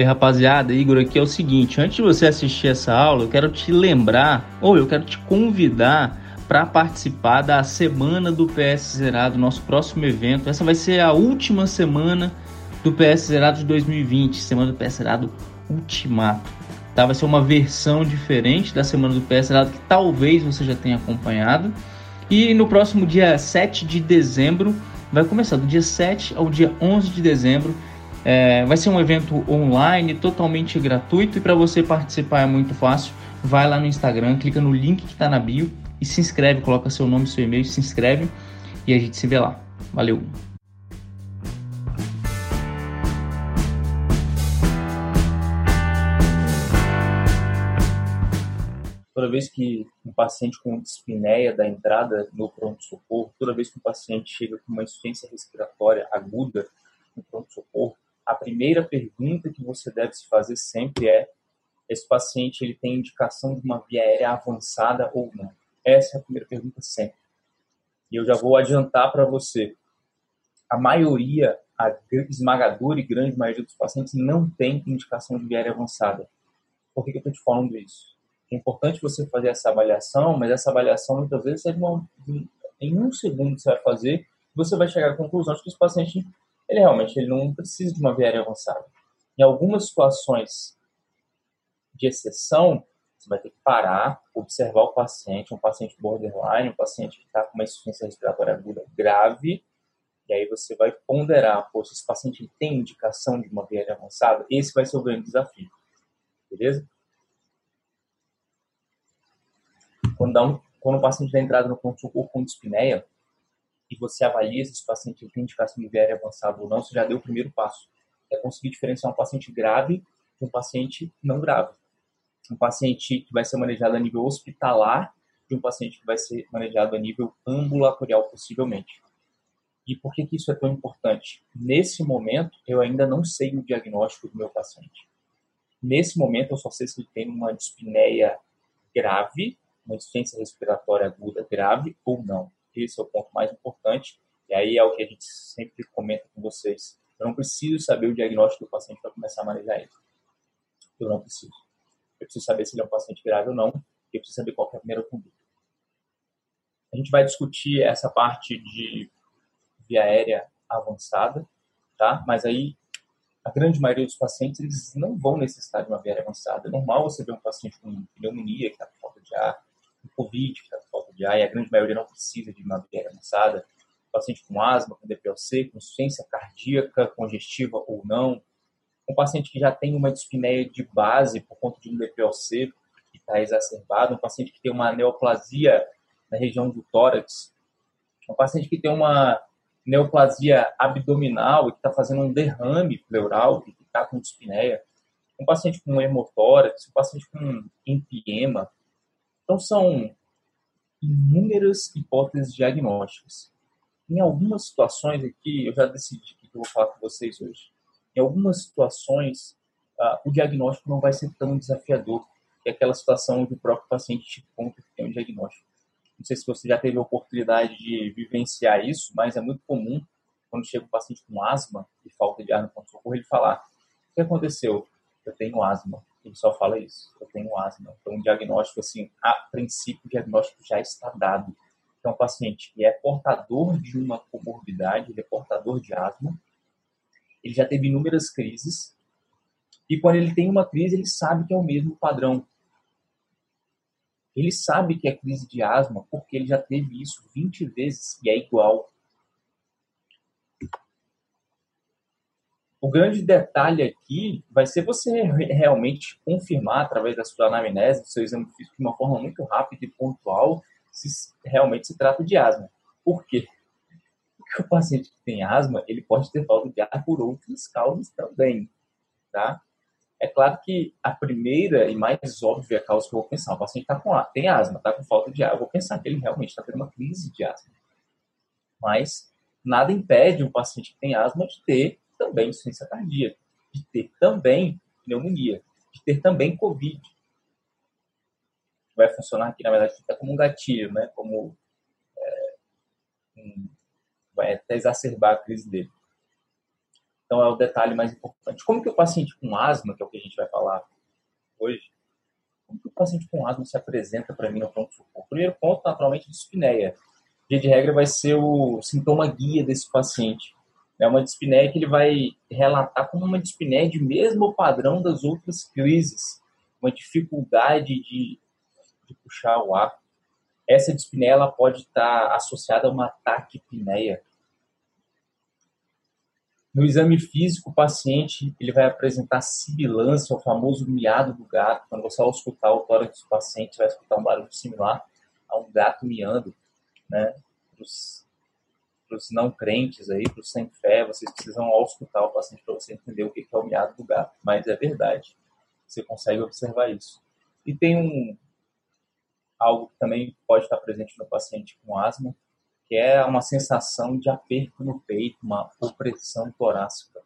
E aí, rapaziada, Igor aqui é o seguinte, antes de você assistir essa aula, eu quero te lembrar, ou eu quero te convidar para participar da Semana do PS Zerado, nosso próximo evento. Essa vai ser a última semana do PS Zerado de 2020, Semana do PS Zerado Ultimato. Tá? Vai ser uma versão diferente da Semana do PS Zerado que talvez você já tenha acompanhado. E no próximo dia 7 de dezembro, vai começar do dia 7 ao dia 11 de dezembro, é, vai ser um evento online, totalmente gratuito e para você participar é muito fácil. Vai lá no Instagram, clica no link que está na bio e se inscreve, coloca seu nome, seu e-mail, se inscreve e a gente se vê lá. Valeu! Toda vez que um paciente com dispneia da entrada no pronto-socorro, toda vez que um paciente chega com uma insuficiência respiratória aguda no pronto-socorro, a primeira pergunta que você deve se fazer sempre é: esse paciente ele tem indicação de uma via aérea avançada ou não? Essa é a primeira pergunta sempre. E eu já vou adiantar para você: a maioria, a esmagadora e grande maioria dos pacientes não tem indicação de via aérea avançada. Por que, que eu estou te falando isso? É importante você fazer essa avaliação, mas essa avaliação muitas vezes é de uma, em um segundo que você vai fazer, você vai chegar à conclusão de que esse paciente ele realmente ele não precisa de uma viária avançada. Em algumas situações de exceção, você vai ter que parar, observar o paciente, um paciente borderline, um paciente que está com uma insuficiência respiratória aguda grave, e aí você vai ponderar, pô, se esse paciente tem indicação de uma viária avançada, esse vai ser o grande desafio. Beleza? Quando, dá um, quando o paciente está entrado no pronto-socorro com dispneia, e você avalia se esse paciente tem indicação de VR avançado ou não, você já deu o primeiro passo. É conseguir diferenciar um paciente grave de um paciente não grave. Um paciente que vai ser manejado a nível hospitalar de um paciente que vai ser manejado a nível ambulatorial, possivelmente. E por que, que isso é tão importante? Nesse momento, eu ainda não sei o diagnóstico do meu paciente. Nesse momento, eu só sei se ele tem uma dispneia grave, uma insuficiência respiratória aguda grave ou não. Esse é o ponto mais importante. E aí é o que a gente sempre comenta com vocês. Eu não preciso saber o diagnóstico do paciente para começar a manejar ele. Eu não preciso. Eu preciso saber se ele é um paciente grave ou não. Eu preciso saber qual é a primeira conduta. A gente vai discutir essa parte de via aérea avançada, tá? Mas aí a grande maioria dos pacientes eles não vão necessitar de uma via avançada. É normal você ver um paciente com pneumonia que está com falta de ar, com Covid que está ar, e a grande maioria não precisa de uma via avançada, paciente com asma, com DPLC, com insuficiência cardíaca, congestiva ou não, um paciente que já tem uma dispneia de base por conta de um DPLC que está exacerbado, um paciente que tem uma neoplasia na região do tórax, um paciente que tem uma neoplasia abdominal e que está fazendo um derrame pleural e que está com dispneia, um paciente com hemotórax, um paciente com empiema. Então, são inúmeras hipóteses diagnósticas. Em algumas situações aqui, eu já decidi que eu vou falar com vocês hoje. Em algumas situações, uh, o diagnóstico não vai ser tão desafiador, que é aquela situação onde o próprio paciente te conta que tem um diagnóstico. Não sei se você já teve a oportunidade de vivenciar isso, mas é muito comum quando chega um paciente com asma e falta de ar no ponto-socorro, ele falar: O que aconteceu? Eu tenho asma. Ele só fala isso, eu tenho asma. Então, um diagnóstico, assim, a princípio, o diagnóstico já está dado. Então, o paciente que é portador de uma comorbidade, ele é portador de asma, ele já teve inúmeras crises, E quando ele tem uma crise, ele sabe que é o mesmo padrão. Ele sabe que é crise de asma porque ele já teve isso 20 vezes e é igual. O grande detalhe aqui vai ser você realmente confirmar através da sua anamnese, do seu exame físico, de uma forma muito rápida e pontual, se realmente se trata de asma. Por quê? Porque o paciente que tem asma, ele pode ter falta de ar por outras causas também, tá? É claro que a primeira e mais óbvia causa que eu vou pensar, o paciente tá com, tem asma, está com falta de ar, eu vou pensar que ele realmente está tendo uma crise de asma. Mas nada impede um paciente que tem asma de ter também insuficiência cardíaca, de ter também pneumonia, de ter também Covid. Vai funcionar aqui, na verdade, fica como um gatilho, né? Como é, um, vai até exacerbar a crise dele. Então é o detalhe mais importante. Como que o paciente com asma, que é o que a gente vai falar hoje, como que o paciente com asma se apresenta para mim no pronto-socorro? Primeiro ponto, naturalmente, dispneia. Via de regra vai ser o sintoma guia desse paciente. É uma dispneia que ele vai relatar como uma dispneia de mesmo padrão das outras crises, uma dificuldade de, de puxar o ar. Essa dispneia ela pode estar associada a uma taquipneia, no exame físico, o paciente ele vai apresentar sibilância, o famoso miado do gato. Quando você vai escutar o tórax do paciente, vai escutar um barulho similar a um gato miando. Né? Para os não crentes aí, para os sem fé, vocês precisam escutar o paciente para você entender o que é o miado do gato. Mas é verdade. Você consegue observar isso. E tem um algo que também pode estar presente no paciente com asma, que é uma sensação de aperto no peito, uma opressão torácica.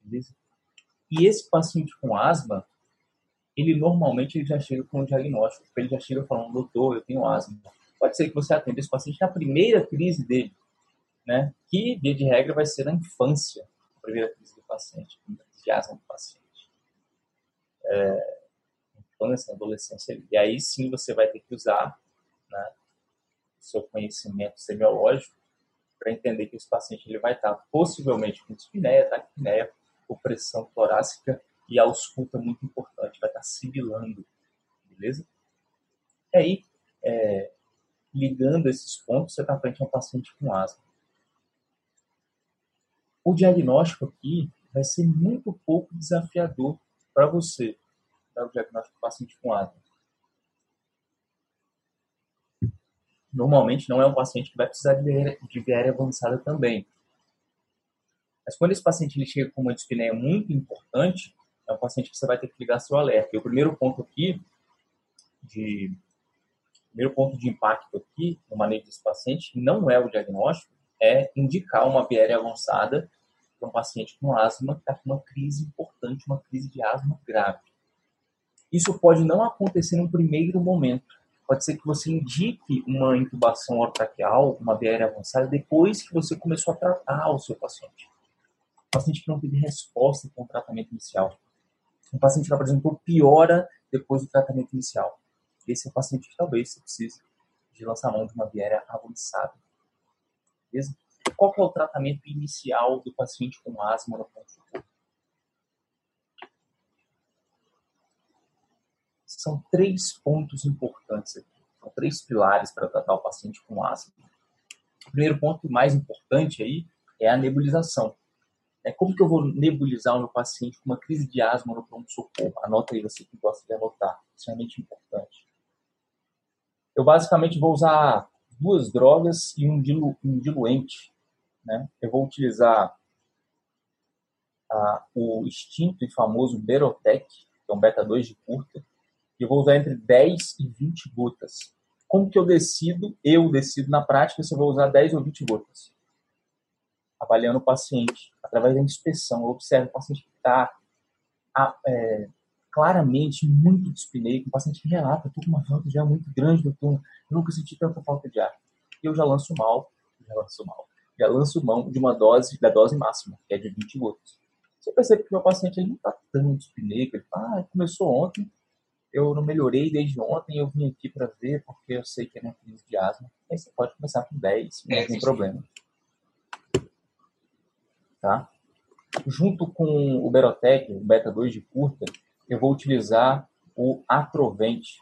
Beleza? E esse paciente com asma, ele normalmente ele já chega com um diagnóstico, ele já chega falando, doutor, eu tenho asma. Pode ser que você atenda esse paciente na primeira crise dele, né? Que, via de regra, vai ser na infância, a primeira crise do paciente, a primeira crise de asma do paciente. É, infância, adolescência. E aí sim você vai ter que usar né, seu conhecimento semiológico para entender que esse paciente ele vai estar possivelmente com dispneia, taquipneia, opressão torácica e a ausculta muito importante, vai estar sibilando, beleza? E aí, é, ligando esses pontos, você está frente a um paciente com asma. O diagnóstico aqui vai ser muito pouco desafiador para você, dar o diagnóstico do paciente com asma. normalmente não é um paciente que vai precisar de VR avançada também. Mas quando esse paciente ele chega com uma dispneia muito importante, é um paciente que você vai ter que ligar seu alerta. E o primeiro ponto aqui, de, primeiro ponto de impacto aqui no manejo desse paciente, não é o diagnóstico, é indicar uma VR avançada para um paciente com asma que está com uma crise importante, uma crise de asma grave. Isso pode não acontecer no primeiro momento, pode ser que você indique uma intubação orotraqueal, uma BR avançada, depois que você começou a tratar o seu paciente. O paciente que não teve resposta com o tratamento inicial. Um paciente que apresentou piora depois do tratamento inicial. Esse é paciente que talvez precise de lançar mão de uma BR avançada. Beleza? Qual é o tratamento inicial do paciente com asma no pronto-socorro? são três pontos importantes aqui. São três pilares para tratar o paciente com asma. O primeiro ponto mais importante aí é a nebulização. É como que eu vou nebulizar o meu paciente com uma crise de asma no pronto-socorro? Anota aí você que gosta de anotar. Isso é realmente importante. Eu basicamente vou usar duas drogas e um, dilu um diluente. Né? Eu vou utilizar o extinto e famoso Berotec, que é um beta-2 de curta, eu vou usar entre 10 e 20 gotas. Como que eu decido? Eu decido na prática se eu vou usar 10 ou 20 gotas. Avaliando o paciente, através da inspeção. Eu observo o paciente que está é, claramente muito dispneico, um paciente que relata, estou com uma falta de ar muito grande, doutor, eu nunca senti tanta falta de ar. E eu já lanço mal, já lanço mal, já lanço mão de uma dose, da dose máxima, que é de 20 gotas. Você percebe que o meu paciente ele não está tão dispneico, ele fala, ah, começou ontem, eu não melhorei desde ontem, eu vim aqui para ver, porque eu sei que é minha crise de asma. Aí você pode começar com 10, não é, tem problema. Tá? Junto com o Berotec, o Beta 2 de curta, eu vou utilizar o Atrovente.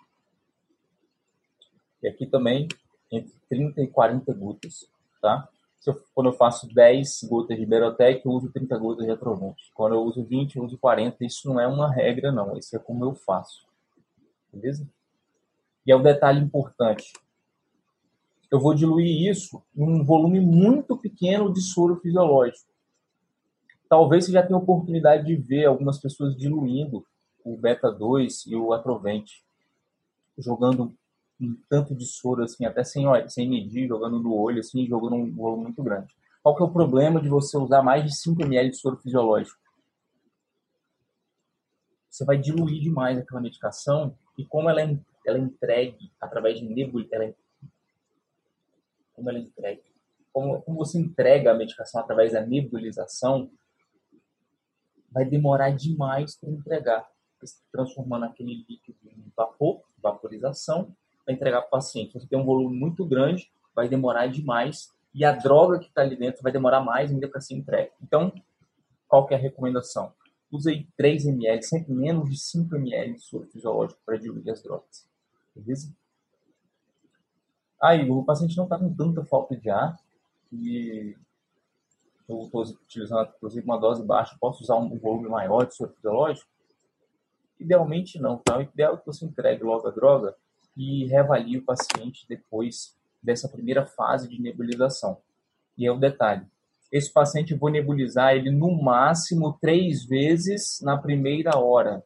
E aqui também entre 30 e 40 gotas, tá? Eu, quando eu faço 10 gotas de Berotec, eu uso 30 gotas de Atrovente. Quando eu uso 20, eu uso 40. Isso não é uma regra, não. Isso é como eu faço. Beleza? E é um detalhe importante. Eu vou diluir isso em um volume muito pequeno de soro fisiológico. Talvez você já tenha oportunidade de ver algumas pessoas diluindo o beta 2 e o atrovente, jogando um tanto de soro assim, até sem, sem medir, jogando no olho, assim, jogando um volume muito grande. Qual que é o problema de você usar mais de 5 ml de soro fisiológico? Você vai diluir demais aquela medicação e como ela é, ela é entregue através de nebul, ela é, como ela é entregue, como, como você entrega a medicação através da nebulização, vai demorar demais para entregar, transformando aquele líquido em vapor, vaporização, para entregar para o paciente. Você tem um volume muito grande, vai demorar demais e a droga que está ali dentro vai demorar mais ainda para ser entregue. Então, qual que é a recomendação? Use 3 ml, sempre menos de 5 ml de soro fisiológico para diluir as drogas. Beleza? Aí, o paciente não está com tanta falta de ar e eu estou utilizando, inclusive, uma dose baixa, posso usar um volume maior de soro fisiológico? Idealmente não, tá? O ideal é que você entregue logo a droga e reavalie o paciente depois dessa primeira fase de nebulização. E é o um detalhe, esse paciente vou nebulizar ele no máximo três vezes na primeira hora.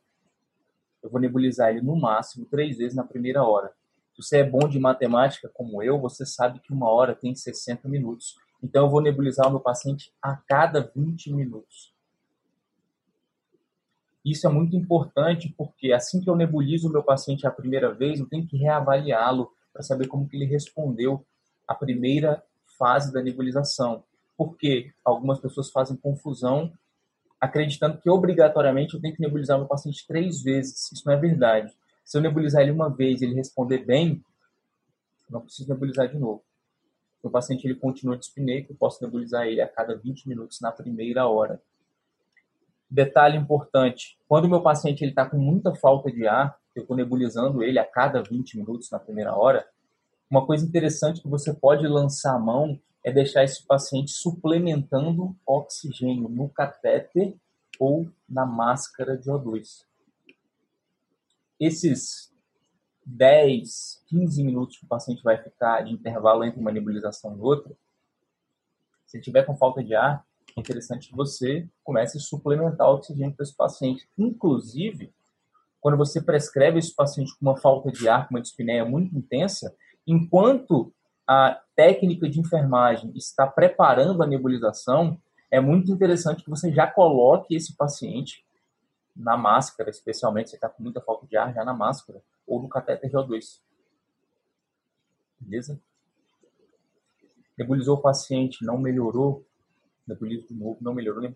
Eu vou nebulizar ele no máximo três vezes na primeira hora. Se você é bom de matemática como eu, você sabe que uma hora tem 60 minutos. Então, eu vou nebulizar o meu paciente a cada 20 minutos. Isso é muito importante porque assim que eu nebulizo o meu paciente a primeira vez, eu tenho que reavaliá-lo para saber como que ele respondeu à primeira fase da nebulização. Porque algumas pessoas fazem confusão acreditando que obrigatoriamente eu tenho que nebulizar meu paciente três vezes. Isso não é verdade. Se eu nebulizar ele uma vez e ele responder bem, não preciso nebulizar de novo o paciente ele continua dispneico, eu posso nebulizar ele a cada 20 minutos na primeira hora. Detalhe importante, quando o meu paciente está com muita falta de ar, eu estou nebulizando ele a cada 20 minutos na primeira hora, uma coisa interessante que você pode lançar a mão é deixar esse paciente suplementando oxigênio no catéter ou na máscara de O2. Esses 10, 15 minutos que o paciente vai ficar de intervalo entre uma nebulização e outra, se tiver com falta de ar, é interessante que você comece a suplementar o oxigênio para esse paciente. Inclusive, quando você prescreve esse paciente com uma falta de ar, com uma dispneia muito intensa, enquanto a técnica de enfermagem está preparando a nebulização, é muito interessante que você já coloque esse paciente na máscara, especialmente se está com muita falta de ar, já na máscara, ou no catéter GO2. Beleza? Nebulizou o paciente, não melhorou. Nebulizo de novo, não melhorou.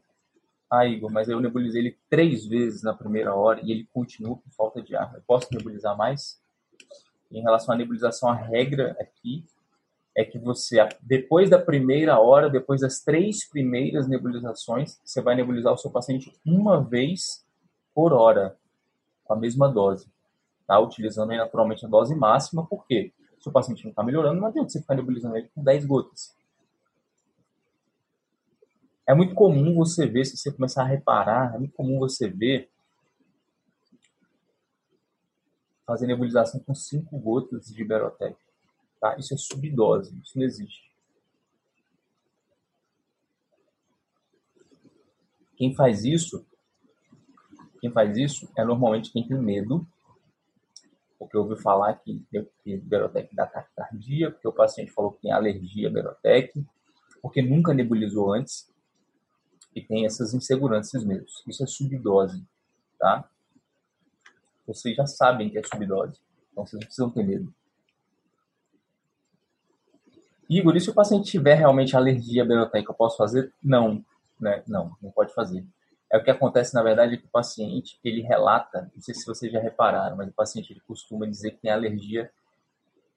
Ah, Igor, mas eu nebulizei ele três vezes na primeira hora e ele continua com falta de ar. Eu posso nebulizar mais? Em relação à nebulização, a regra aqui é que você, depois da primeira hora, depois das três primeiras nebulizações, você vai nebulizar o seu paciente uma vez por hora, com a mesma dose tá? utilizando aí, naturalmente a dose máxima, porque se o paciente não está melhorando, não adianta você ficar nebulizando ele com 10 gotas. É muito comum você ver, se você começar a reparar, é muito comum você ver fazer nebulização com 5 gotas de Berotec. Tá? Isso é subdose, isso não existe. Quem faz isso, quem faz isso é normalmente quem tem medo porque ouviu falar que, que Berotec dá taquicardia, porque o paciente falou que tem alergia a Berotec, porque nunca nebulizou antes e tem essas inseguranças mesmo. Isso é subdose, tá? Vocês já sabem que é subdose, então vocês não precisam ter medo. Igor, e se o paciente tiver realmente alergia Berotec, eu posso fazer? Não, né? Não, não pode fazer. É o que acontece, na verdade, é que o paciente, ele relata, não sei se vocês já repararam, mas o paciente ele costuma dizer que tem alergia,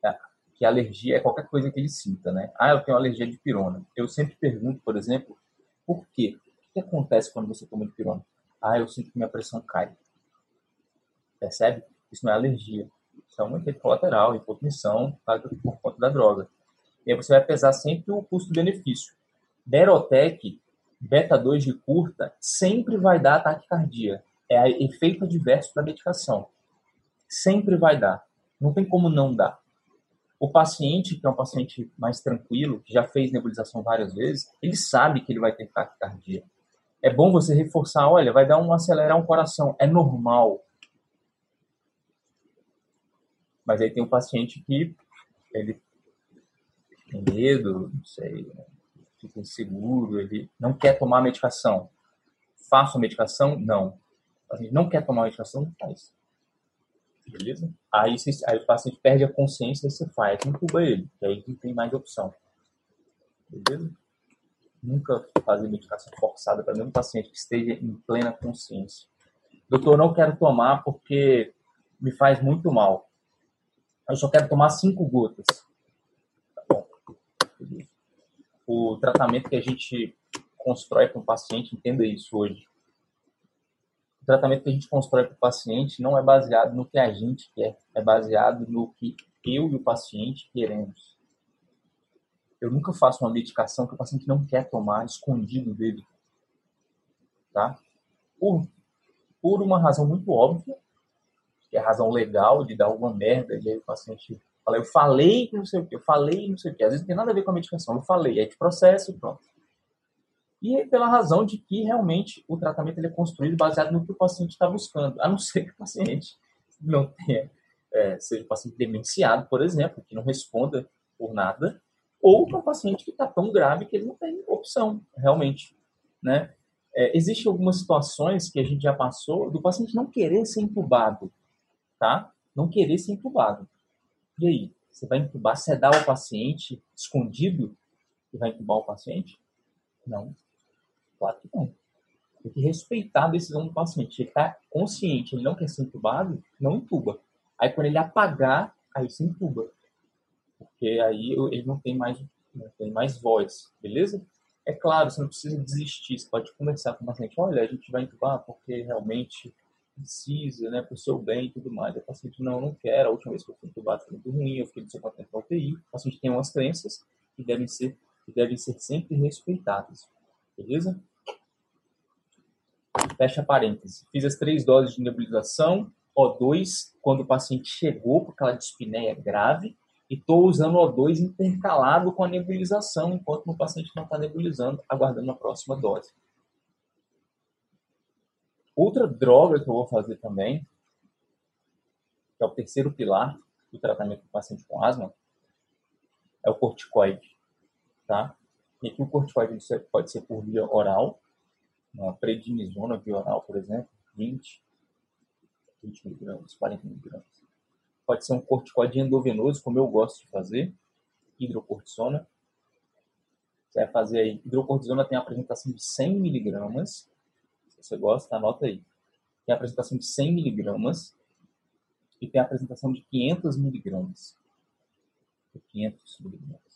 é, que alergia é qualquer coisa que ele sinta, né? Ah, eu tenho alergia de pirona. Eu sempre pergunto, por exemplo, por quê? que acontece quando você toma dipirona? Ah, eu sinto que minha pressão cai. Percebe? Isso não é alergia. Isso é um efeito colateral, hipotensão, por conta da droga. E aí você vai pesar sempre o custo-benefício. Derotec, beta 2 de curta, sempre vai dar ataque cardíaco. É efeito adverso da medicação. Sempre vai dar. Não tem como não dar. O paciente, que é um paciente mais tranquilo, que já fez nebulização várias vezes, ele sabe que ele vai ter taquicardia. É bom você reforçar, olha, vai dar um acelerar um coração, é normal. Mas aí tem um paciente que ele tem medo, não sei, fica inseguro, ele não quer tomar medicação. Faço medicação? Não. A gente não quer tomar medicação? Faz. Beleza? Aí, aí o paciente perde a consciência e você faz, incuba ele, que aí não tem mais opção. Beleza? Nunca fazer medicação forçada para nenhum paciente que esteja em plena consciência. Doutor, não quero tomar porque me faz muito mal. Eu só quero tomar cinco gotas. Tá bom. O tratamento que a gente constrói para o paciente, entenda isso hoje o tratamento que a gente constrói para o paciente não é baseado no que a gente quer, é baseado no que eu e o paciente queremos. Eu nunca faço uma medicação que o paciente não quer tomar, escondido dele. Tá? Por, por uma razão muito óbvia, que é a razão legal de dar alguma merda, e aí o paciente fala, eu falei que não sei o que, eu falei não sei o que. Às vezes não tem nada a ver com a medicação, eu falei, aí de processo e pronto e pela razão de que realmente o tratamento ele é construído baseado no que o paciente está buscando, a não ser que o paciente não tenha, é, seja um paciente demenciado, por exemplo, que não responda por nada, ou para um paciente que está tão grave que ele não tem opção, realmente. Né? É, Existem algumas situações que a gente já passou do paciente não querer ser entubado, tá? Não querer ser entubado. E aí? Você vai entubar, sedar o paciente escondido e vai entubar o paciente? Não. Claro que não. Tem que respeitar a decisão do paciente. Ele está consciente, ele não quer ser entubado, não entuba. Aí quando ele apagar, aí se entuba. Porque aí ele não tem mais, não tem mais voz, beleza? É claro, você não precisa desistir, você pode conversar com o paciente, olha, a gente vai entubar porque realmente precisa, né, para o seu bem e tudo mais. O paciente, não, não quero, a última vez que eu fui entubado foi muito ruim, eu fiquei no seu tempo na UTI. O paciente tem umas crenças que devem ser, que devem ser sempre respeitadas, beleza? Fecha parênteses. Fiz as três doses de nebulização, O2, quando o paciente chegou com aquela dispneia grave, e estou usando O2 intercalado com a nebulização, enquanto o paciente não está nebulizando, aguardando a próxima dose. Outra droga que eu vou fazer também, que é o terceiro pilar do tratamento do paciente com asma, é o corticoide. Tá? E aqui o corticoide pode ser por via oral, uma prednisona bioral, por exemplo, 20, 20 miligramas, 40 miligramas. Pode ser um corticoide endovenoso, como eu gosto de fazer, hidrocortisona. Você vai fazer aí, hidrocortisona tem a apresentação de 100 miligramas, se você gosta, anota aí. Tem a apresentação de 100 miligramas e tem a apresentação de 500 miligramas. 500 miligramas.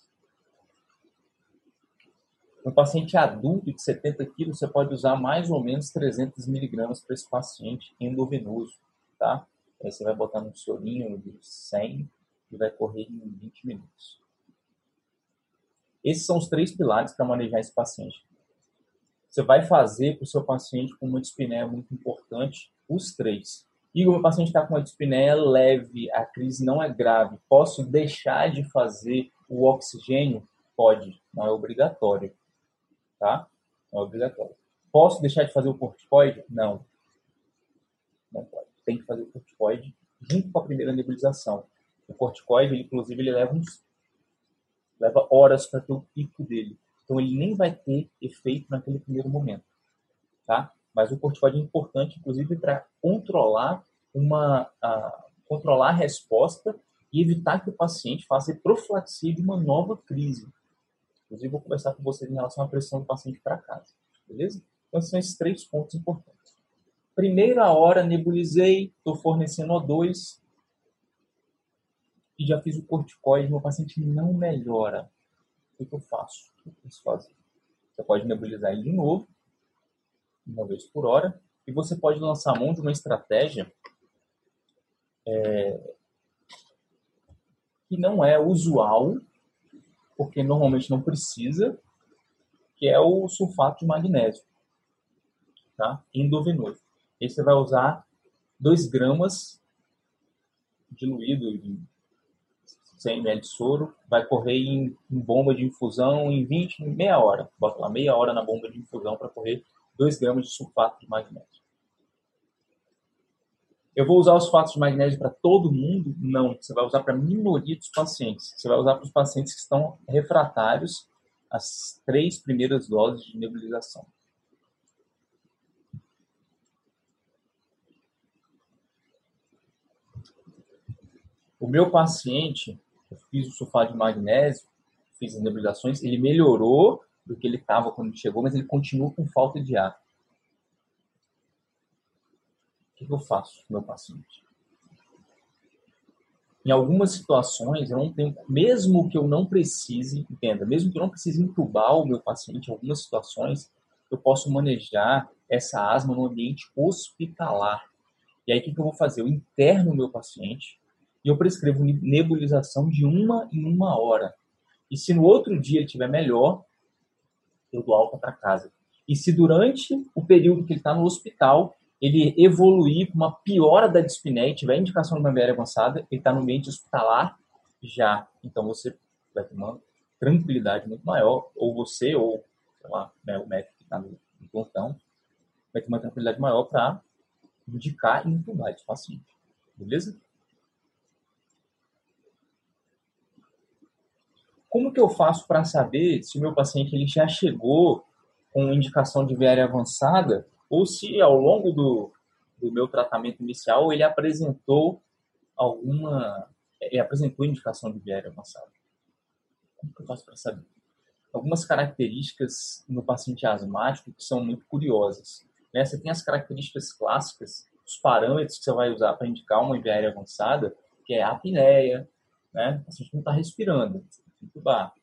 Um paciente adulto de 70 quilos, você pode usar mais ou menos 300 miligramas para esse paciente endovenoso, tá? Aí você vai botar num sorinho de 100 e vai correr em 20 minutos. Esses são os três pilares para manejar esse paciente. Você vai fazer para o seu paciente com uma dispneia muito importante, os três. E o meu paciente está com uma dispneia leve, a crise não é grave. Posso deixar de fazer o oxigênio? Pode, não é obrigatório tá? É obrigatório. Posso deixar de fazer o corticoide? Não. Não pode. Tem que fazer o corticoide junto com a primeira nebulização. O corticoide, ele, inclusive, ele leva uns leva horas para ter o pico dele. Então ele nem vai ter efeito naquele primeiro momento, tá? Mas o corticoide é importante, inclusive, para controlar uma a, controlar a resposta e evitar que o paciente faça profilaxia de uma nova crise. Inclusive, vou conversar com vocês em relação à pressão do paciente para casa. Beleza? Então, são esses três pontos importantes. Primeira hora, nebulizei, estou fornecendo O2 e já fiz o corticoide, meu paciente não melhora. O que eu faço? O que eu preciso fazer? Você pode nebulizar ele de novo uma vez por hora, e você pode lançar a mão de uma estratégia é, que não é usual, porque normalmente não precisa, que é o sulfato de magnésio, tá? endovenoso. Aí você vai usar 2 gramas diluído em 100 ml de soro, vai correr em, em, bomba de infusão em 20, meia hora. Bota lá meia hora na bomba de infusão para correr 2 gramas de sulfato de magnésio. Eu vou usar os fatos de magnésio para todo mundo? Não. Você vai usar para a minoria dos pacientes. Você vai usar para os pacientes que estão refratários às três primeiras doses de nebulização. O meu paciente, eu fiz o sulfato de magnésio, fiz as nebulizações, ele melhorou do que ele estava quando chegou, mas ele continua com falta de ar. O que eu faço com meu paciente? Em algumas situações, eu não tenho, mesmo que eu não precise, entenda, mesmo que eu não precise entubar o meu paciente, em algumas situações, eu posso manejar essa asma no ambiente hospitalar. E aí, o que eu vou fazer? Eu interno o meu paciente e eu prescrevo nebulização de uma em uma hora. E se no outro dia ele estiver melhor, eu dou alta para casa. E se durante o período que ele está no hospital, ele evoluir com uma piora da dispneia, tiver indicação de uma BR avançada, ele está no ambiente hospitalar já. Então você vai ter uma tranquilidade muito maior, ou você, ou lá, né, o médico que está no, no plantão, vai ter uma tranquilidade maior para indicar e entubar esse paciente. Beleza? Como que eu faço para saber se o meu paciente ele já chegou com indicação de VR avançada ou se ao longo do, do meu tratamento inicial ele apresentou alguma ele apresentou indicação de VR avançada. Como que eu faço para saber? Algumas características no paciente asmático que são muito curiosas. Né? Você tem as características clássicas, os parâmetros que você vai usar para indicar uma IVR avançada, que é a apneia, né? o paciente não está respirando, entubar.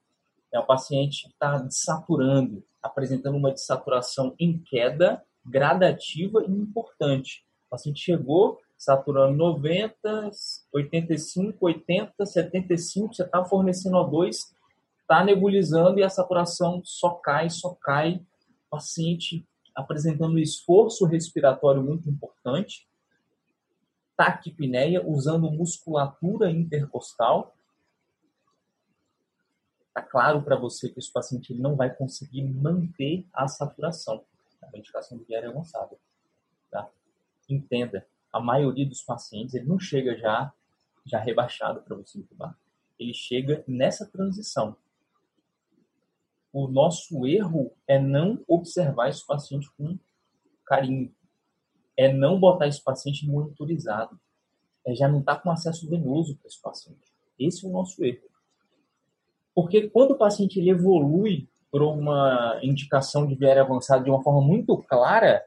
É o paciente que está saturando, apresentando uma dessaturação em queda gradativa e importante. O paciente chegou saturando 90, 85, 80, 75, você está fornecendo O2, está nebulizando e a saturação só cai, só cai. O paciente apresentando um esforço respiratório muito importante, taquipneia, usando musculatura intercostal. Está claro para você que esse paciente não vai conseguir manter a saturação a indicação do diário é avançada. Tá? Entenda, a maioria dos pacientes ele não chega já já rebaixado para você intubar. Ele chega nessa transição. O nosso erro é não observar esse paciente com carinho. É não botar esse paciente monitorizado. É já não estar tá com acesso venoso para esse paciente. Esse é o nosso erro. Porque quando o paciente ele evolui por uma indicação de VR avançado de uma forma muito clara,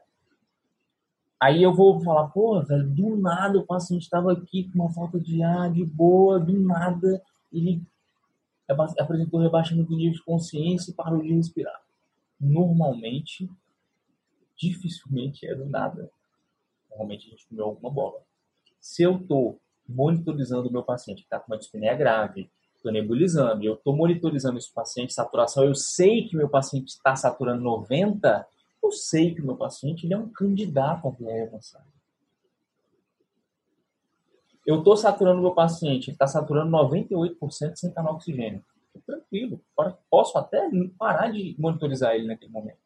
aí eu vou falar, pô, velho, do nada o paciente estava aqui com uma falta de ar, de boa, do nada ele apresentou rebaixamento do nível de consciência e parou de respirar. Normalmente, dificilmente é do nada. Normalmente a gente comeu alguma bola. Se eu estou monitorizando o meu paciente que está com uma dispneia grave, estou nebulizando, eu estou monitorizando esse paciente, saturação, eu sei que meu paciente está saturando 90, eu sei que meu paciente ele é um candidato a VR avançada. Eu estou saturando meu paciente, ele está saturando 98% sem canal oxigênio. Tranquilo, posso até parar de monitorizar ele naquele momento.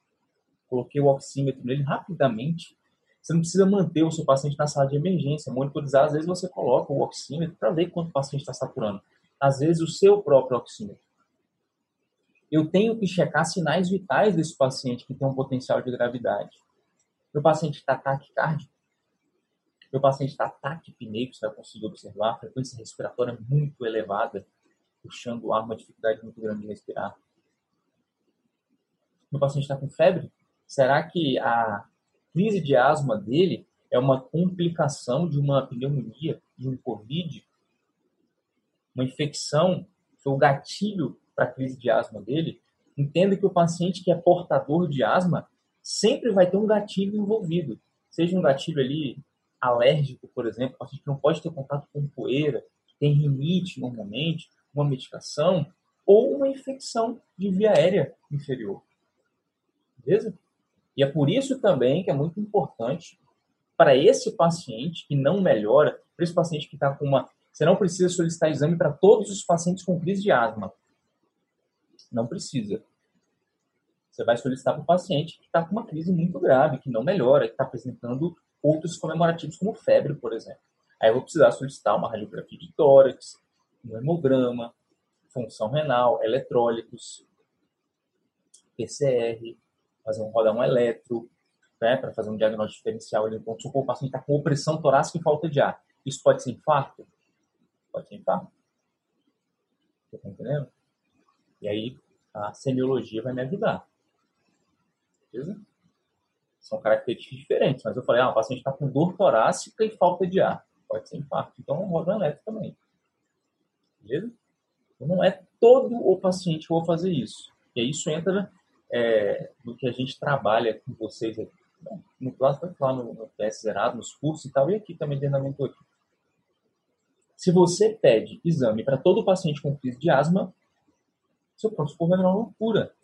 Coloquei o oxímetro nele rapidamente. Você não precisa manter o seu paciente na sala de emergência. Monitorizar, às vezes você coloca o oxímetro para ver quanto o paciente está saturando às vezes, o seu próprio oxímetro. Eu tenho que checar sinais vitais desse paciente que tem um potencial de gravidade. Meu paciente está taquicárdico. Meu paciente está taquipneico, você vai conseguir observar. A frequência respiratória é muito elevada, puxando o ar, uma dificuldade muito grande de respirar. Meu paciente está com febre. Será que a crise de asma dele é uma complicação de uma pneumonia, de um COVID? Uma infecção, foi o gatilho para a crise de asma dele, entenda que o paciente que é portador de asma, sempre vai ter um gatilho envolvido. Seja um gatilho ali alérgico, por exemplo, a gente não pode ter contato com poeira, tem rinite normalmente, uma medicação, ou uma infecção de via aérea inferior. Beleza? E é por isso também que é muito importante para esse paciente que não melhora, para esse paciente que está com uma. Você não precisa solicitar exame para todos os pacientes com crise de asma. Não precisa. Você vai solicitar para o paciente que está com uma crise muito grave, que não melhora, que está apresentando outros comemorativos, como febre, por exemplo. Aí eu vou precisar solicitar uma radiografia de tórax, um hemograma, função renal, eletrólitos, PCR, fazer um rodar um eletro, né, para fazer um diagnóstico diferencial. Ele então, o paciente está com opressão torácica e falta de ar. Isso pode ser infarto? Pode ser infarto. Você está entendendo? E aí a semiologia vai me ajudar. Beleza? São características diferentes, mas eu falei, ah, o paciente está com dor torácica e falta de ar. Pode ser infarto. Então, roda elétrico também. Beleza? Então, não é todo o paciente que vou fazer isso. E aí isso entra é, no que a gente trabalha com vocês aqui. No clássico, lá no, no PS Zerado, nos cursos e tal, e aqui também dentro da mentoria. Se você pede exame para todo paciente com crise de asma, seu pronto-socorro vai virar uma loucura.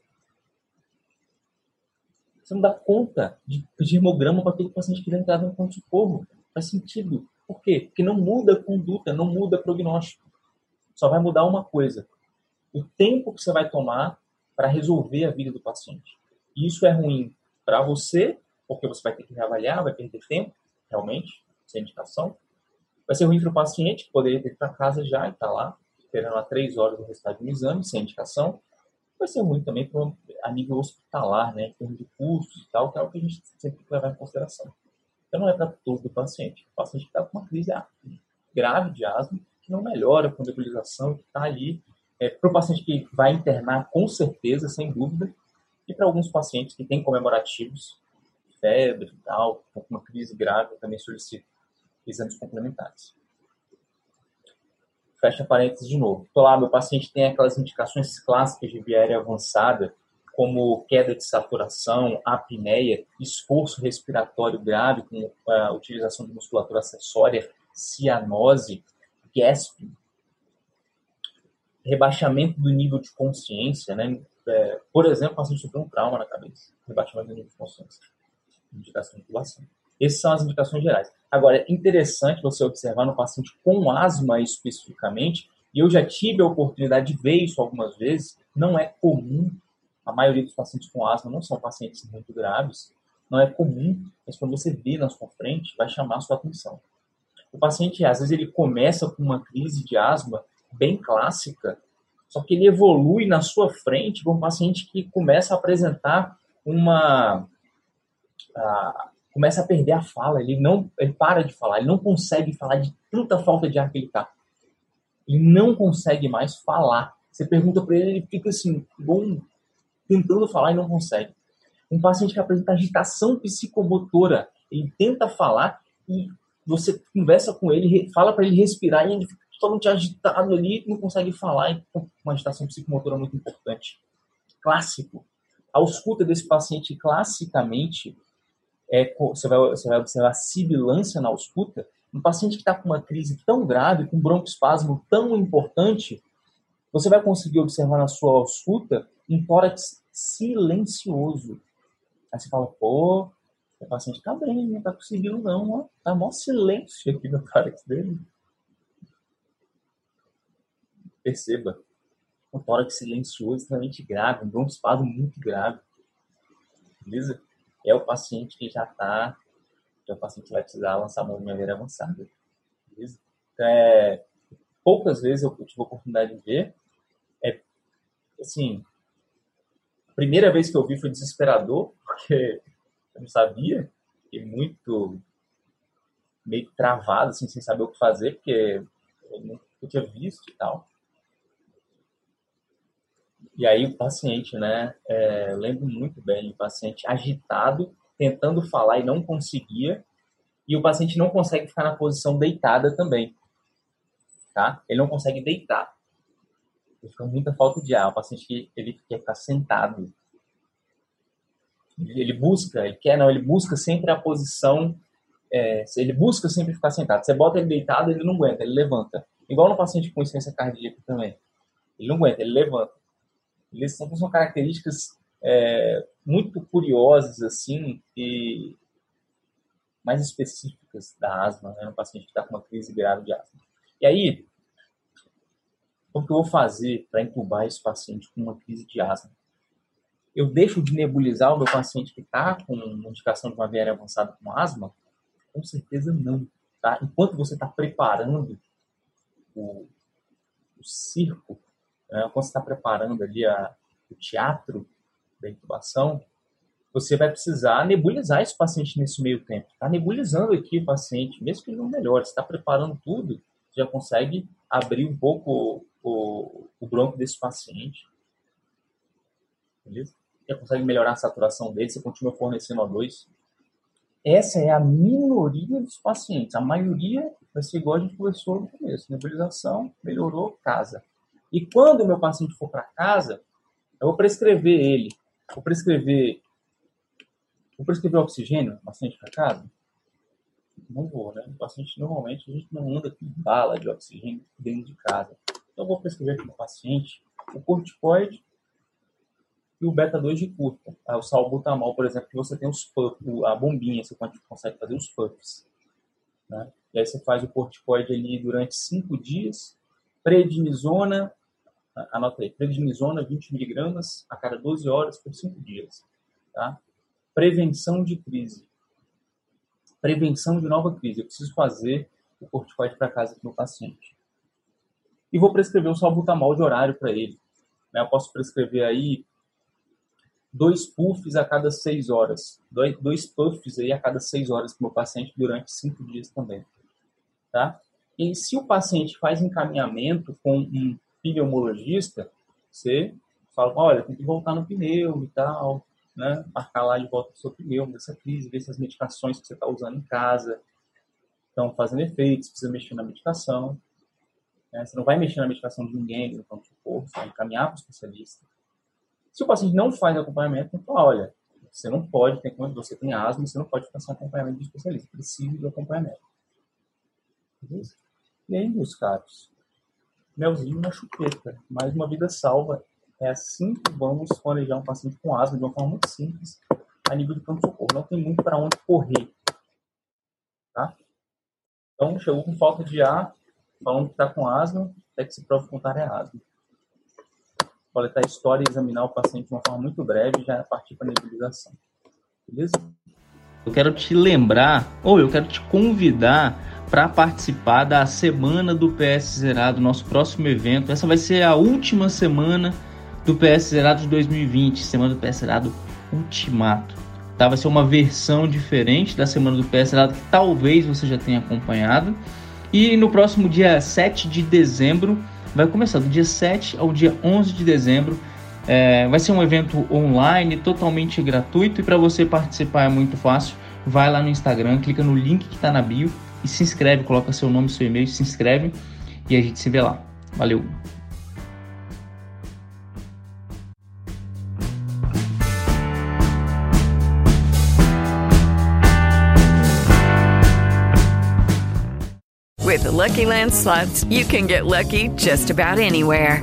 Você não dá conta de pedir hemograma para todo paciente que entrar no pronto-socorro. Faz sentido. Por quê? Porque não muda a conduta, não muda prognóstico. Só vai mudar uma coisa. O tempo que você vai tomar para resolver a vida do paciente. E isso é ruim para você, porque você vai ter que reavaliar, vai perder tempo, realmente, sem indicação. Vai ser ruim para o paciente, que poderia ter para casa já e está lá, esperando há três horas o resultado do exame, sem indicação vai ser ruim também pro, a nível hospitalar, né, em termos de custos e tal, que é o que a gente sempre tem que levar em consideração. Então não é para todo o paciente. O paciente está com uma crise grave de asma, que não melhora com nebulização, que está ali. É, para o paciente que vai internar, com certeza, sem dúvida, e para alguns pacientes que têm comemorativos, febre e tal, com uma crise grave, também solicito exames complementares fecha parênteses de novo. Então, lá, meu paciente tem aquelas indicações clássicas de via aérea avançada, como queda de saturação, apneia, esforço respiratório grave com a utilização de musculatura acessória, cianose, gasping, rebaixamento do nível de consciência, né? É, por exemplo, o paciente sofreu um trauma na cabeça, rebaixamento do nível de consciência, indicação de intubação. Essas são as indicações gerais. Agora, é interessante você observar no paciente com asma especificamente, e eu já tive a oportunidade de ver isso algumas vezes, não é comum, a maioria dos pacientes com asma não são pacientes muito graves, não é comum, mas quando você vê na sua frente, vai chamar a sua atenção. O paciente, às vezes, ele começa com uma crise de asma bem clássica, só que ele evolui na sua frente para um paciente que começa a apresentar uma, começa a perder a fala, ele não, ele para de falar, ele não consegue falar de tanta falta de ar que ele tá. Ele não consegue mais falar. Você pergunta para ele, ele fica assim, bom, tentando falar e não consegue. Um paciente que apresenta agitação psicomotora, ele tenta falar e você conversa com ele, fala para ele respirar e ele fica totalmente agitado ali, não consegue falar, com uma agitação psicomotora muito importante. Clássico. A ausculta desse paciente, classicamente, é, você, vai, você vai observar sibilância na ausculta, um paciente que está com uma crise tão grave, com um broncoespasmo tão importante, você vai conseguir observar na sua ausculta um tórax silencioso. Aí você fala, pô, o paciente está bem, não está conseguindo não, ó. tá mó silêncio aqui no tórax dele. Perceba, um tórax silencioso extremamente grave, um broncoespasmo muito grave. Beleza? É o paciente que já está, é o paciente que vai precisar lançar mão de maneira avançada. Então, é, poucas vezes eu tive a oportunidade de ver. É, assim, a primeira vez que eu vi foi desesperador, porque eu não sabia, e muito meio travado, assim, sem saber o que fazer, porque eu nunca tinha visto e tal. E aí o paciente, né, é, lembro muito bem, o paciente agitado, tentando falar e não conseguia, e o paciente não consegue ficar na posição deitada também, tá? Ele não consegue deitar. Ele fica muita falta de ar. O paciente ele quer ficar sentado. Ele busca, ele quer, não, ele busca sempre a posição, é, ele busca sempre ficar sentado. Você bota ele deitado, ele não aguenta, ele levanta. Igual no paciente com insuficiência cardíaca também. Ele não aguenta, ele levanta. Eles são, são características é, muito curiosas, assim, e mais específicas da asma, né, no paciente que está com uma crise grave de asma. E aí, o que eu vou fazer para intubar esse paciente com uma crise de asma? Eu deixo de nebulizar o meu paciente que está com uma indicação de uma VR avançada com asma? Com certeza não. Tá? Enquanto você está preparando o, o circo, quando você está preparando ali a, o teatro da intubação, você vai precisar nebulizar esse paciente nesse meio tempo. Está nebulizando aqui o paciente, mesmo que ele não melhore, você está preparando tudo, já consegue abrir um pouco o, o bronco desse paciente. Beleza? Já consegue melhorar a saturação dele, você continua fornecendo O2. Essa é a minoria dos pacientes. A maioria vai ser igual a gente conversou no começo. Nebulização, melhorou, casa. E quando o meu paciente for para casa, eu vou prescrever ele. Vou prescrever. Vou prescrever oxigênio paciente para casa? Não vou, né? O paciente, normalmente, a gente não anda com bala de oxigênio dentro de casa. Então, eu vou prescrever para o paciente o corticoide e o beta-2 de curta. O salbutamol, por exemplo, que você tem os puffs, a bombinha, você consegue fazer os puffs. Né? E aí você faz o corticoide ali durante 5 dias, prednisona, anota aí, prednisona 20mg a cada 12 horas por 5 dias. Tá? Prevenção de crise prevenção de nova crise. Eu preciso fazer o corticoide para casa do meu paciente. E vou prescrever um salbutamol de horário para ele. Né? Eu posso prescrever aí dois puffs a cada seis horas. Dois, dois puffs aí a cada seis horas para o meu paciente durante cinco dias também. Tá? E se o paciente faz encaminhamento com um pneumologista, você fala, olha, tem que voltar no pneu e tal, né, marcar lá de volta o seu pneu dessa crise, ver se as medicações que você está usando em casa estão fazendo efeito, se precisa mexer na medicação. Né? Você não vai mexer na medicação de ninguém no pronto corpo, você vai encaminhar para o especialista. Se o paciente não faz acompanhamento, então, olha, você não pode, tem, você tem asma, você não pode ficar sem acompanhamento de especialista, precisa de acompanhamento. Beleza? E aí, meus caros, melzinho na chupeta, mais uma vida salva é assim que vamos planejar um paciente com asma de uma forma muito simples a nível de pronto-socorro. Não tem muito para onde correr. Tá? Então, chegou com falta de ar, falando que está com asma, até que se prove o contrário é asma. Coletar história e examinar o paciente de uma forma muito breve já é partir para a nebulização. Beleza? Eu quero te lembrar, ou eu quero te convidar para participar da Semana do PS Zerado, nosso próximo evento. Essa vai ser a última semana do PS Zerado de 2020, semana do PS Zerado Ultimato. Tá? Vai ser uma versão diferente da semana do PS Zerado que talvez você já tenha acompanhado. E no próximo dia 7 de dezembro, vai começar do dia 7 ao dia 11 de dezembro. É, vai ser um evento online, totalmente gratuito. E para você participar é muito fácil. Vai lá no Instagram, clica no link que está na bio e se inscreve. Coloca seu nome, seu e-mail, se inscreve e a gente se vê lá. Valeu! With the Lucky Land slots, you can get lucky just about anywhere.